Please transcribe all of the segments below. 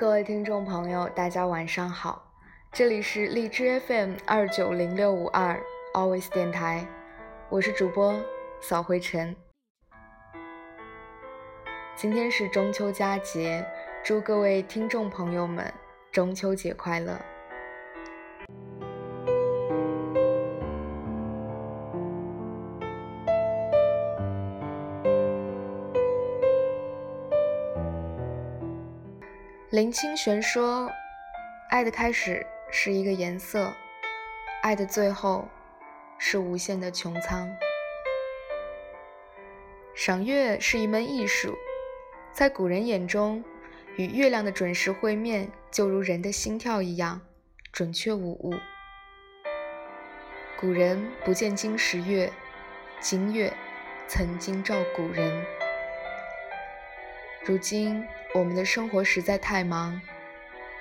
各位听众朋友，大家晚上好，这里是荔枝 FM 二九零六五二 Always 电台，我是主播扫灰尘。今天是中秋佳节，祝各位听众朋友们中秋节快乐。林清玄说：“爱的开始是一个颜色，爱的最后是无限的穹苍。赏月是一门艺术，在古人眼中，与月亮的准时会面，就如人的心跳一样准确无误。古人不见今时月，今月曾经照古人。如今。”我们的生活实在太忙，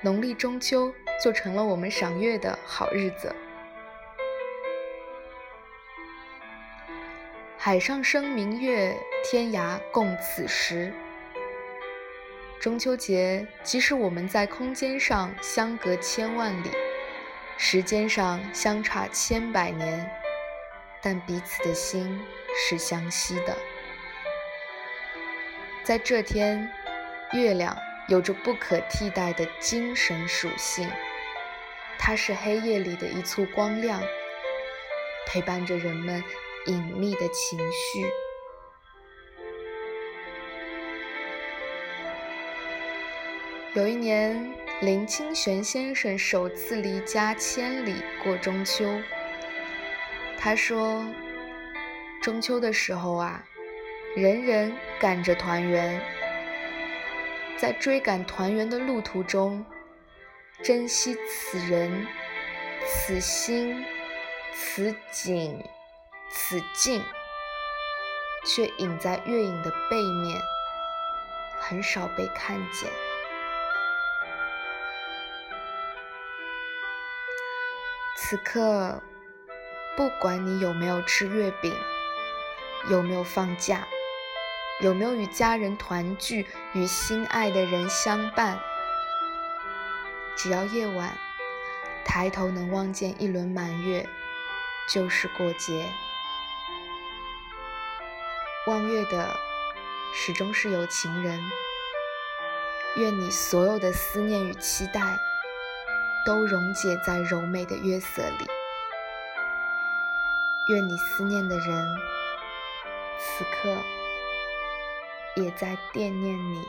农历中秋就成了我们赏月的好日子。海上生明月，天涯共此时。中秋节，即使我们在空间上相隔千万里，时间上相差千百年，但彼此的心是相惜的。在这天。月亮有着不可替代的精神属性，它是黑夜里的一簇光亮，陪伴着人们隐秘的情绪。有一年，林清玄先生首次离家千里过中秋。他说：“中秋的时候啊，人人赶着团圆。”在追赶团圆的路途中，珍惜此人、此心、此景、此境，却隐在月影的背面，很少被看见。此刻，不管你有没有吃月饼，有没有放假。有没有与家人团聚，与心爱的人相伴？只要夜晚抬头能望见一轮满月，就是过节。望月的始终是有情人。愿你所有的思念与期待，都溶解在柔美的月色里。愿你思念的人，此刻。也在惦念你。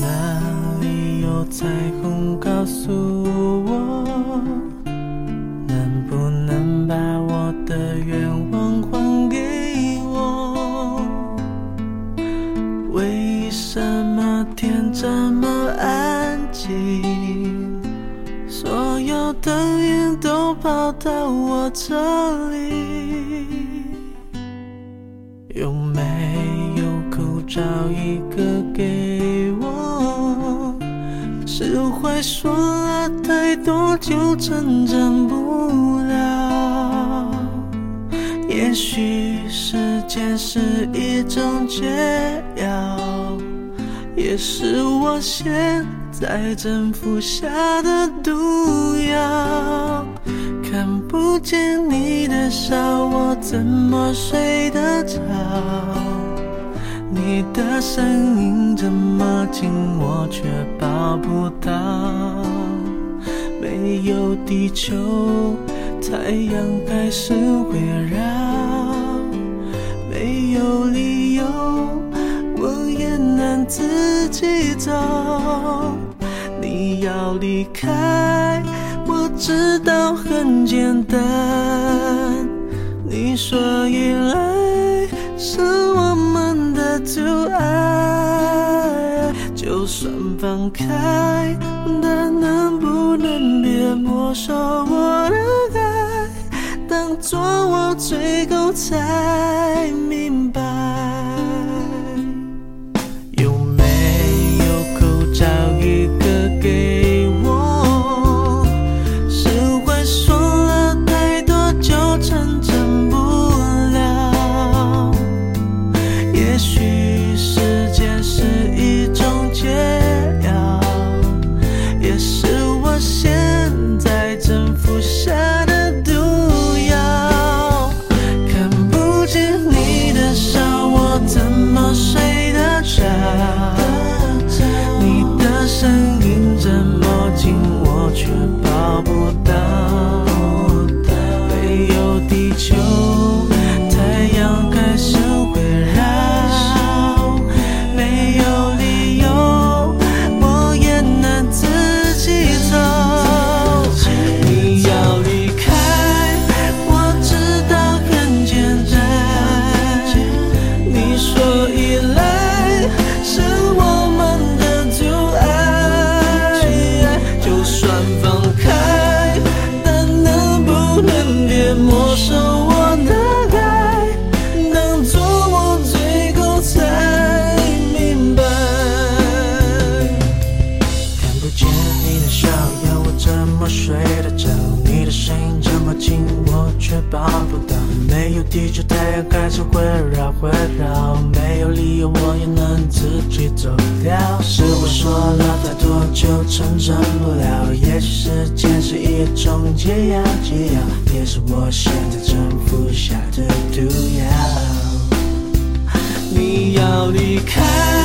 哪里有彩虹告诉我，能不能把我的愿望还给我？为什么天这么安静？所有灯影都跑到我这里，有没有口罩一个给我？释怀说了太多，就成长不了。也许时间是一种解药，也是我现在正服下的毒药。看不见你的笑，我怎么睡得着？你的声音这么近我却抱不到。没有地球太阳还是会绕没有理由我也能自己走。你要离开我知道很简单。你说依赖是我阻碍。就算放开，但能不能别没收我的爱，当做我最后才明。太阳开始环绕环绕，没有理由我也能自己走掉。是我说了太多就承受不了，也许时间是一种解药，解药，也是我现在正服下的毒药。你要离开。